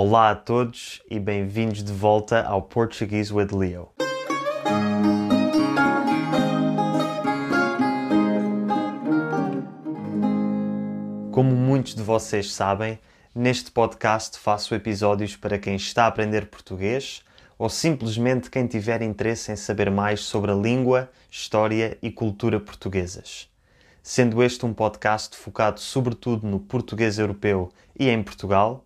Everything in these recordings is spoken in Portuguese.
Olá a todos e bem-vindos de volta ao Portuguese with Leo. Como muitos de vocês sabem, neste podcast faço episódios para quem está a aprender português ou simplesmente quem tiver interesse em saber mais sobre a língua, história e cultura portuguesas. Sendo este um podcast focado sobretudo no português europeu e em Portugal,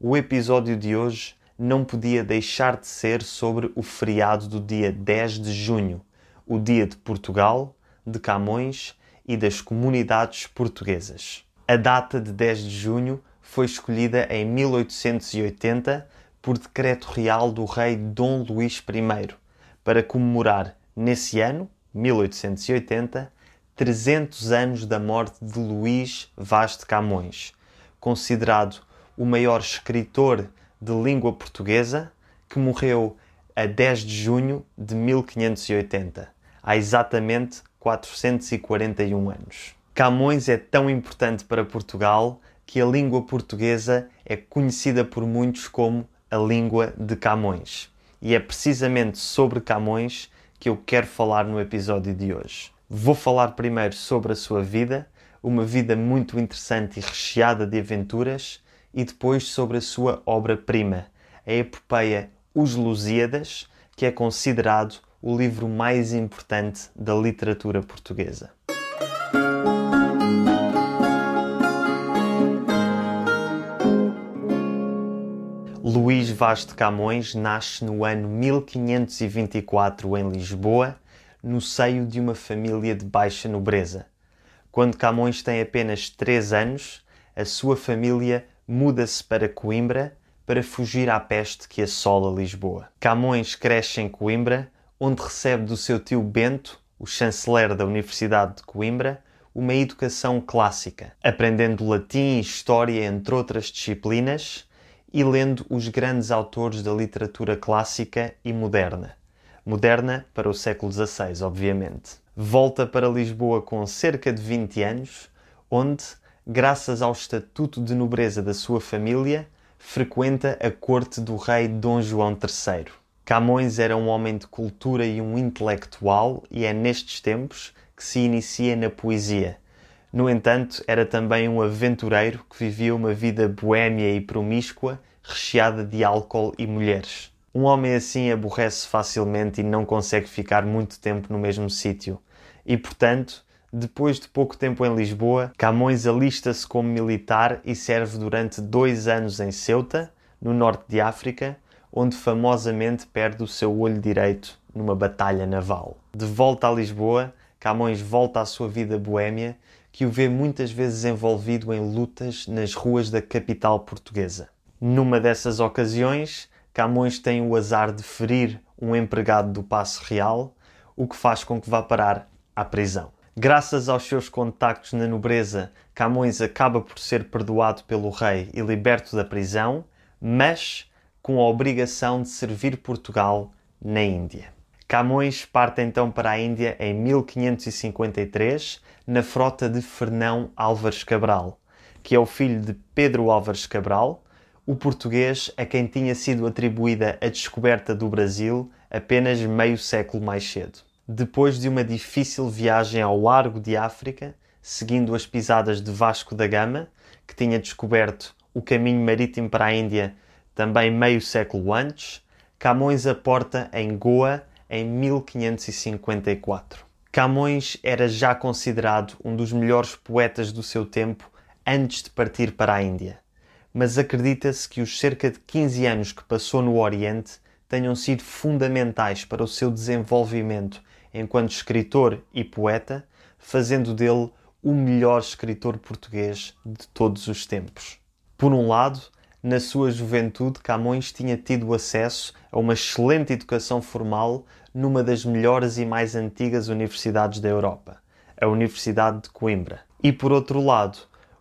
o episódio de hoje não podia deixar de ser sobre o feriado do dia 10 de junho, o dia de Portugal, de Camões e das comunidades portuguesas. A data de 10 de junho foi escolhida em 1880 por decreto real do rei Dom Luís I para comemorar, nesse ano, 1880, 300 anos da morte de Luís Vaz de Camões, considerado o maior escritor de língua portuguesa, que morreu a 10 de junho de 1580, há exatamente 441 anos. Camões é tão importante para Portugal que a língua portuguesa é conhecida por muitos como a língua de Camões. E é precisamente sobre Camões que eu quero falar no episódio de hoje. Vou falar primeiro sobre a sua vida, uma vida muito interessante e recheada de aventuras e depois sobre a sua obra-prima, a epopeia Os Lusíadas, que é considerado o livro mais importante da literatura portuguesa. Luís Vaz de Camões nasce no ano 1524 em Lisboa, no seio de uma família de baixa nobreza. Quando Camões tem apenas 3 anos, a sua família muda-se para Coimbra para fugir à peste que assola Lisboa. Camões cresce em Coimbra, onde recebe do seu tio Bento, o chanceler da Universidade de Coimbra, uma educação clássica, aprendendo latim e história, entre outras disciplinas, e lendo os grandes autores da literatura clássica e moderna. Moderna para o século XVI, obviamente. Volta para Lisboa com cerca de 20 anos, onde graças ao estatuto de nobreza da sua família, frequenta a corte do rei Dom João III. Camões era um homem de cultura e um intelectual, e é nestes tempos que se inicia na poesia. No entanto, era também um aventureiro que vivia uma vida boêmia e promíscua, recheada de álcool e mulheres. Um homem assim aborrece facilmente e não consegue ficar muito tempo no mesmo sítio, e portanto depois de pouco tempo em Lisboa, Camões alista-se como militar e serve durante dois anos em Ceuta, no norte de África, onde famosamente perde o seu olho direito numa batalha naval. De volta a Lisboa, Camões volta à sua vida boêmia, que o vê muitas vezes envolvido em lutas nas ruas da capital portuguesa. Numa dessas ocasiões, Camões tem o azar de ferir um empregado do Paço Real, o que faz com que vá parar à prisão. Graças aos seus contactos na nobreza, Camões acaba por ser perdoado pelo rei e liberto da prisão, mas com a obrigação de servir Portugal na Índia. Camões parte então para a Índia em 1553 na frota de Fernão Álvares Cabral, que é o filho de Pedro Álvares Cabral, o português a quem tinha sido atribuída a descoberta do Brasil apenas meio século mais cedo depois de uma difícil viagem ao largo de África, seguindo as pisadas de Vasco da Gama, que tinha descoberto o caminho marítimo para a Índia também meio século antes, Camões aporta em Goa em 1554. Camões era já considerado um dos melhores poetas do seu tempo antes de partir para a Índia, mas acredita-se que os cerca de 15 anos que passou no Oriente tenham sido fundamentais para o seu desenvolvimento enquanto escritor e poeta, fazendo dele o melhor escritor português de todos os tempos. Por um lado, na sua juventude, Camões tinha tido acesso a uma excelente educação formal numa das melhores e mais antigas universidades da Europa, a Universidade de Coimbra. E por outro lado,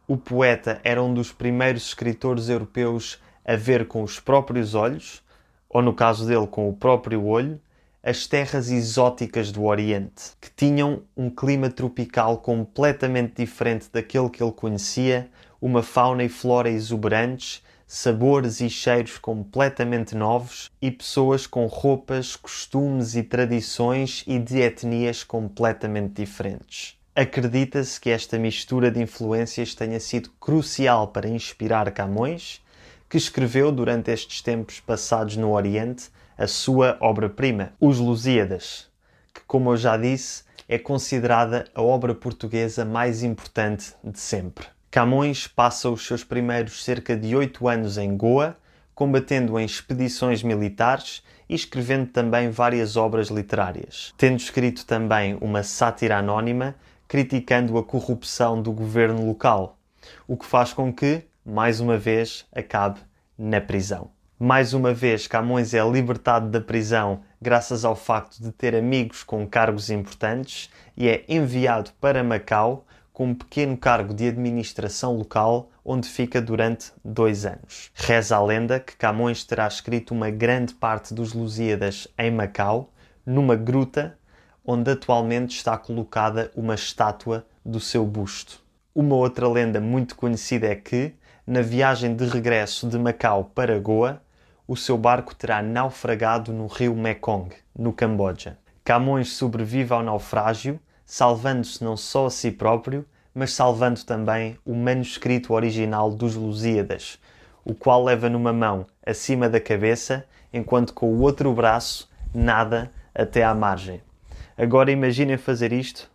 o poeta era um dos primeiros escritores europeus a ver com os próprios olhos, ou no caso dele, com o próprio olho, as terras exóticas do Oriente, que tinham um clima tropical completamente diferente daquele que ele conhecia, uma fauna e flora exuberantes, sabores e cheiros completamente novos e pessoas com roupas, costumes e tradições e de etnias completamente diferentes. Acredita-se que esta mistura de influências tenha sido crucial para inspirar Camões, que escreveu durante estes tempos passados no Oriente a sua obra-prima, Os Lusíadas, que, como eu já disse, é considerada a obra portuguesa mais importante de sempre. Camões passa os seus primeiros cerca de oito anos em Goa, combatendo em expedições militares e escrevendo também várias obras literárias, tendo escrito também uma sátira anónima criticando a corrupção do governo local, o que faz com que, mais uma vez, acabe na prisão. Mais uma vez, Camões é libertado da prisão graças ao facto de ter amigos com cargos importantes e é enviado para Macau, com um pequeno cargo de administração local, onde fica durante dois anos. Reza a lenda que Camões terá escrito uma grande parte dos Lusíadas em Macau, numa gruta onde atualmente está colocada uma estátua do seu busto. Uma outra lenda muito conhecida é que, na viagem de regresso de Macau para Goa, o seu barco terá naufragado no rio Mekong, no Camboja. Camões sobrevive ao naufrágio salvando-se não só a si próprio, mas salvando também o manuscrito original dos Lusíadas, o qual leva numa mão acima da cabeça, enquanto com o outro braço nada até à margem. Agora imaginem fazer isto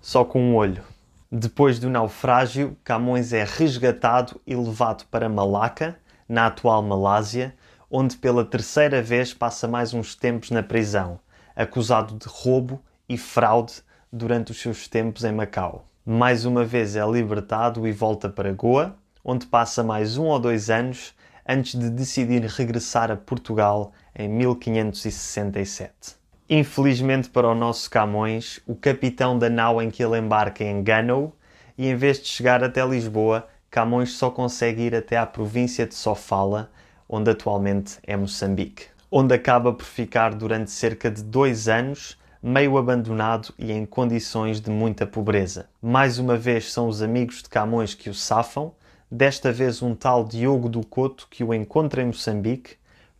só com um olho. Depois do naufrágio, Camões é resgatado e levado para Malaca, na atual Malásia, onde pela terceira vez passa mais uns tempos na prisão, acusado de roubo e fraude durante os seus tempos em Macau. Mais uma vez é libertado e volta para Goa, onde passa mais um ou dois anos antes de decidir regressar a Portugal em 1567. Infelizmente para o nosso Camões, o capitão da nau em que ele embarca engana-o e em vez de chegar até Lisboa, Camões só consegue ir até à província de Sofala, onde atualmente é Moçambique, onde acaba por ficar durante cerca de dois anos meio abandonado e em condições de muita pobreza. Mais uma vez são os amigos de Camões que o safam, desta vez um tal Diogo do Couto que o encontra em Moçambique,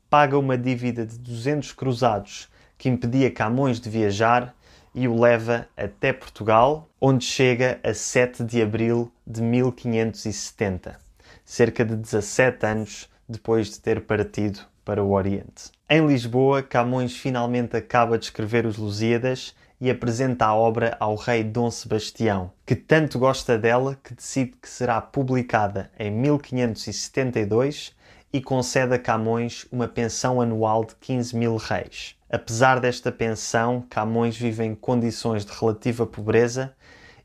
paga uma dívida de 200 cruzados que impedia Camões de viajar e o leva até Portugal, onde chega a 7 de abril de 1570, cerca de 17 anos depois de ter partido para o Oriente. Em Lisboa, Camões finalmente acaba de escrever os Lusíadas e apresenta a obra ao rei Dom Sebastião, que tanto gosta dela que decide que será publicada em 1572 e concede a Camões uma pensão anual de 15 mil reis. Apesar desta pensão, Camões vive em condições de relativa pobreza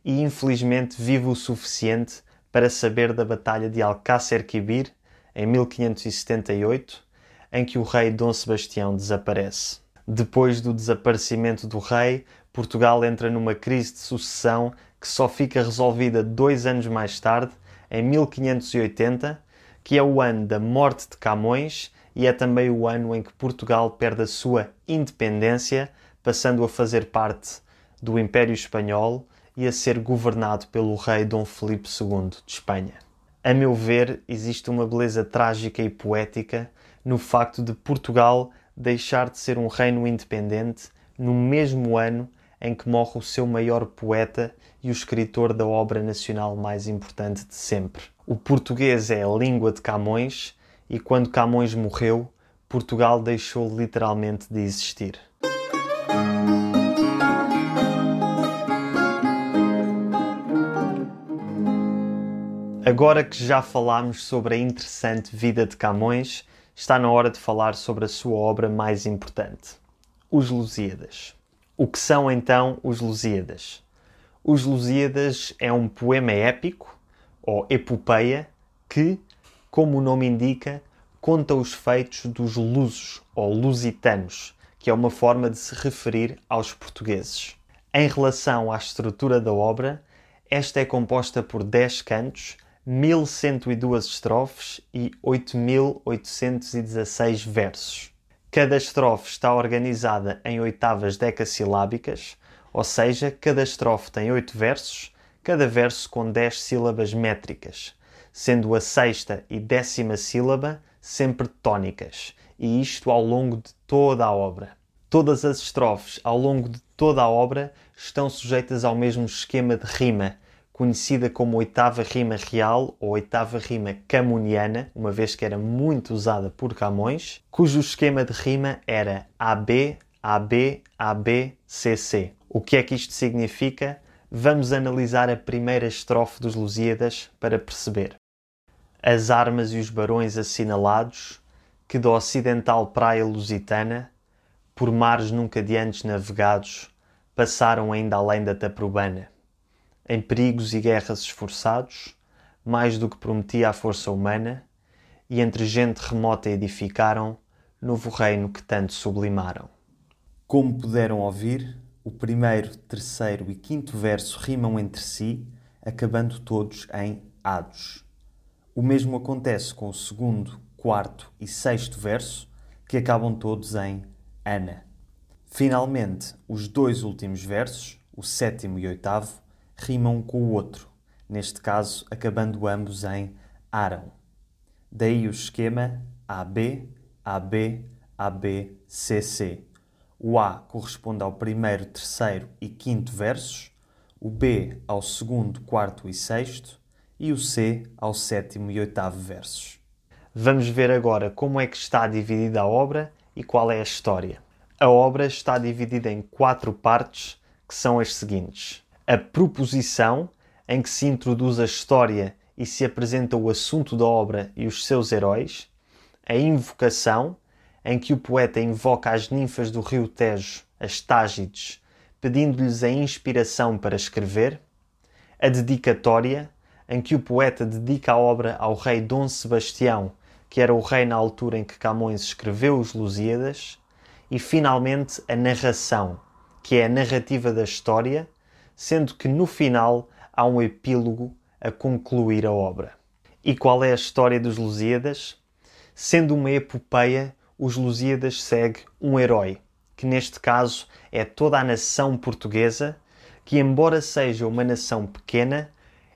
e infelizmente vive o suficiente para saber da Batalha de Alcácer Quibir em 1578 em que o rei Dom Sebastião desaparece. Depois do desaparecimento do rei, Portugal entra numa crise de sucessão que só fica resolvida dois anos mais tarde, em 1580, que é o ano da morte de Camões e é também o ano em que Portugal perde a sua independência, passando a fazer parte do Império Espanhol e a ser governado pelo rei Dom Felipe II de Espanha. A meu ver, existe uma beleza trágica e poética no facto de Portugal deixar de ser um reino independente no mesmo ano em que morre o seu maior poeta e o escritor da obra nacional mais importante de sempre. O português é a língua de Camões e quando Camões morreu, Portugal deixou literalmente de existir. Agora que já falámos sobre a interessante vida de Camões, está na hora de falar sobre a sua obra mais importante, Os Lusíadas. O que são então os Lusíadas? Os Lusíadas é um poema épico ou epopeia que, como o nome indica, conta os feitos dos lusos ou lusitanos, que é uma forma de se referir aos portugueses. Em relação à estrutura da obra, esta é composta por 10 cantos 1102 estrofes e 8816 versos. Cada estrofe está organizada em oitavas decassilábicas, ou seja, cada estrofe tem 8 versos, cada verso com 10 sílabas métricas, sendo a sexta e décima sílaba sempre tónicas, e isto ao longo de toda a obra. Todas as estrofes ao longo de toda a obra estão sujeitas ao mesmo esquema de rima, conhecida como oitava rima real ou oitava rima camuniana, uma vez que era muito usada por Camões, cujo esquema de rima era AB, AB, AB, CC. O que é que isto significa? Vamos analisar a primeira estrofe dos Lusíadas para perceber. As armas e os barões assinalados, que da ocidental praia lusitana, por mares nunca de antes navegados, passaram ainda além da Taprobana. Em perigos e guerras esforçados, mais do que prometia a força humana, e entre gente remota edificaram novo reino que tanto sublimaram. Como puderam ouvir, o primeiro, terceiro e quinto verso rimam entre si, acabando todos em ados. O mesmo acontece com o segundo, quarto e sexto verso, que acabam todos em ana. Finalmente, os dois últimos versos, o sétimo e oitavo, rimam com o outro, neste caso acabando ambos em aram. Daí o esquema AB, AB, AB, CC o A corresponde ao primeiro, terceiro e quinto versos, o B ao segundo, quarto e sexto e o C ao sétimo e oitavo versos. Vamos ver agora como é que está dividida a obra e qual é a história. A obra está dividida em quatro partes, que são as seguintes: a proposição, em que se introduz a história e se apresenta o assunto da obra e os seus heróis, a invocação, em que o poeta invoca as ninfas do rio Tejo, as Tágides, pedindo-lhes a inspiração para escrever, a dedicatória, em que o poeta dedica a obra ao rei Dom Sebastião, que era o rei na altura em que Camões escreveu os Lusíadas, e finalmente a narração, que é a narrativa da história, sendo que no final há um epílogo a concluir a obra. E qual é a história dos Lusíadas? Sendo uma epopeia os Lusíadas segue um herói, que neste caso é toda a nação portuguesa, que, embora seja uma nação pequena,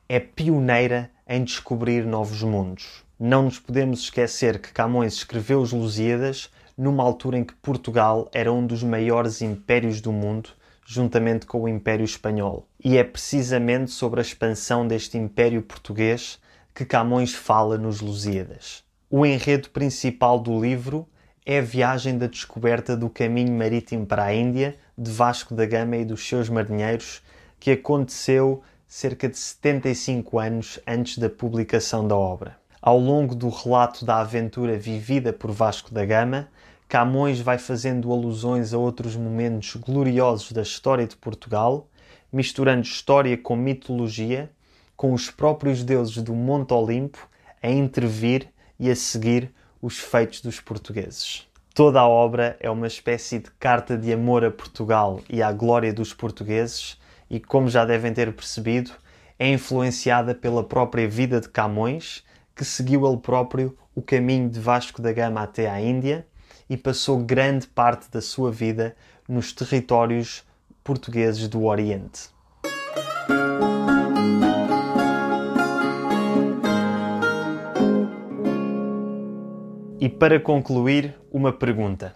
é pioneira em descobrir novos mundos. Não nos podemos esquecer que Camões escreveu os Lusíadas numa altura em que Portugal era um dos maiores impérios do mundo, juntamente com o Império Espanhol. E é precisamente sobre a expansão deste Império Português que Camões fala nos Lusíadas. O enredo principal do livro é a viagem da descoberta do caminho marítimo para a Índia de Vasco da Gama e dos seus marinheiros, que aconteceu cerca de 75 anos antes da publicação da obra. Ao longo do relato da aventura vivida por Vasco da Gama, Camões vai fazendo alusões a outros momentos gloriosos da história de Portugal, misturando história com mitologia, com os próprios deuses do Monte Olimpo a intervir e a seguir os feitos dos portugueses. Toda a obra é uma espécie de carta de amor a Portugal e à glória dos portugueses, e como já devem ter percebido, é influenciada pela própria vida de Camões, que seguiu ele próprio o caminho de Vasco da Gama até à Índia e passou grande parte da sua vida nos territórios portugueses do Oriente. E para concluir, uma pergunta.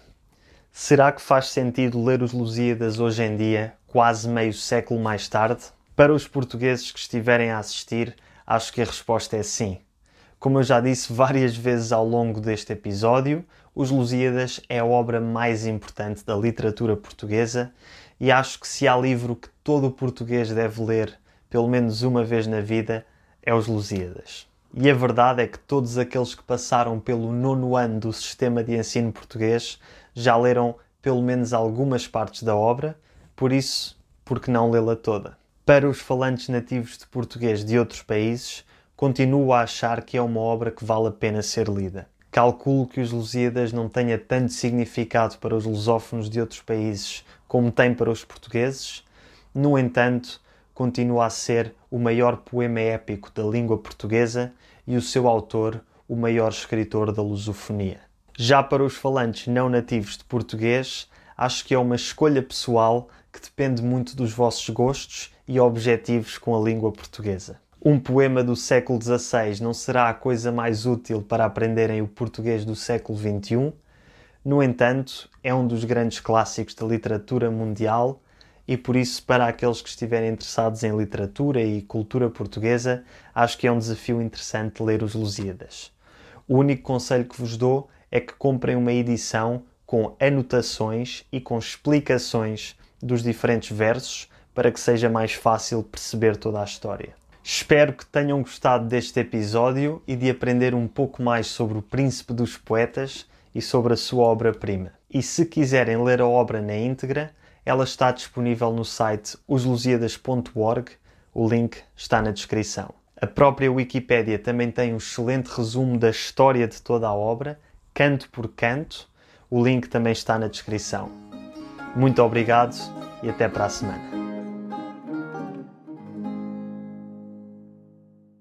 Será que faz sentido ler os Lusíadas hoje em dia, quase meio século mais tarde? Para os portugueses que estiverem a assistir, acho que a resposta é sim. Como eu já disse várias vezes ao longo deste episódio, Os Lusíadas é a obra mais importante da literatura portuguesa e acho que se há livro que todo português deve ler pelo menos uma vez na vida, é Os Lusíadas. E a verdade é que todos aqueles que passaram pelo nono ano do sistema de ensino português já leram pelo menos algumas partes da obra, por isso, por que não lê-la toda? Para os falantes nativos de português de outros países, continuo a achar que é uma obra que vale a pena ser lida. Calculo que os Lusíadas não tenha tanto significado para os lusófonos de outros países como tem para os portugueses, no entanto, continua a ser o maior poema épico da língua portuguesa e o seu autor o maior escritor da lusofonia. Já para os falantes não nativos de português, acho que é uma escolha pessoal que depende muito dos vossos gostos e objetivos com a língua portuguesa. Um poema do século XVI não será a coisa mais útil para aprenderem o português do século XXI. No entanto, é um dos grandes clássicos da literatura mundial e por isso, para aqueles que estiverem interessados em literatura e cultura portuguesa, acho que é um desafio interessante ler os Lusíadas. O único conselho que vos dou é que comprem uma edição com anotações e com explicações dos diferentes versos para que seja mais fácil perceber toda a história. Espero que tenham gostado deste episódio e de aprender um pouco mais sobre o Príncipe dos Poetas e sobre a sua obra-prima. E se quiserem ler a obra na íntegra, ela está disponível no site oslusíadas.org, o link está na descrição. A própria Wikipédia também tem um excelente resumo da história de toda a obra, canto por canto, o link também está na descrição. Muito obrigado e até para a semana.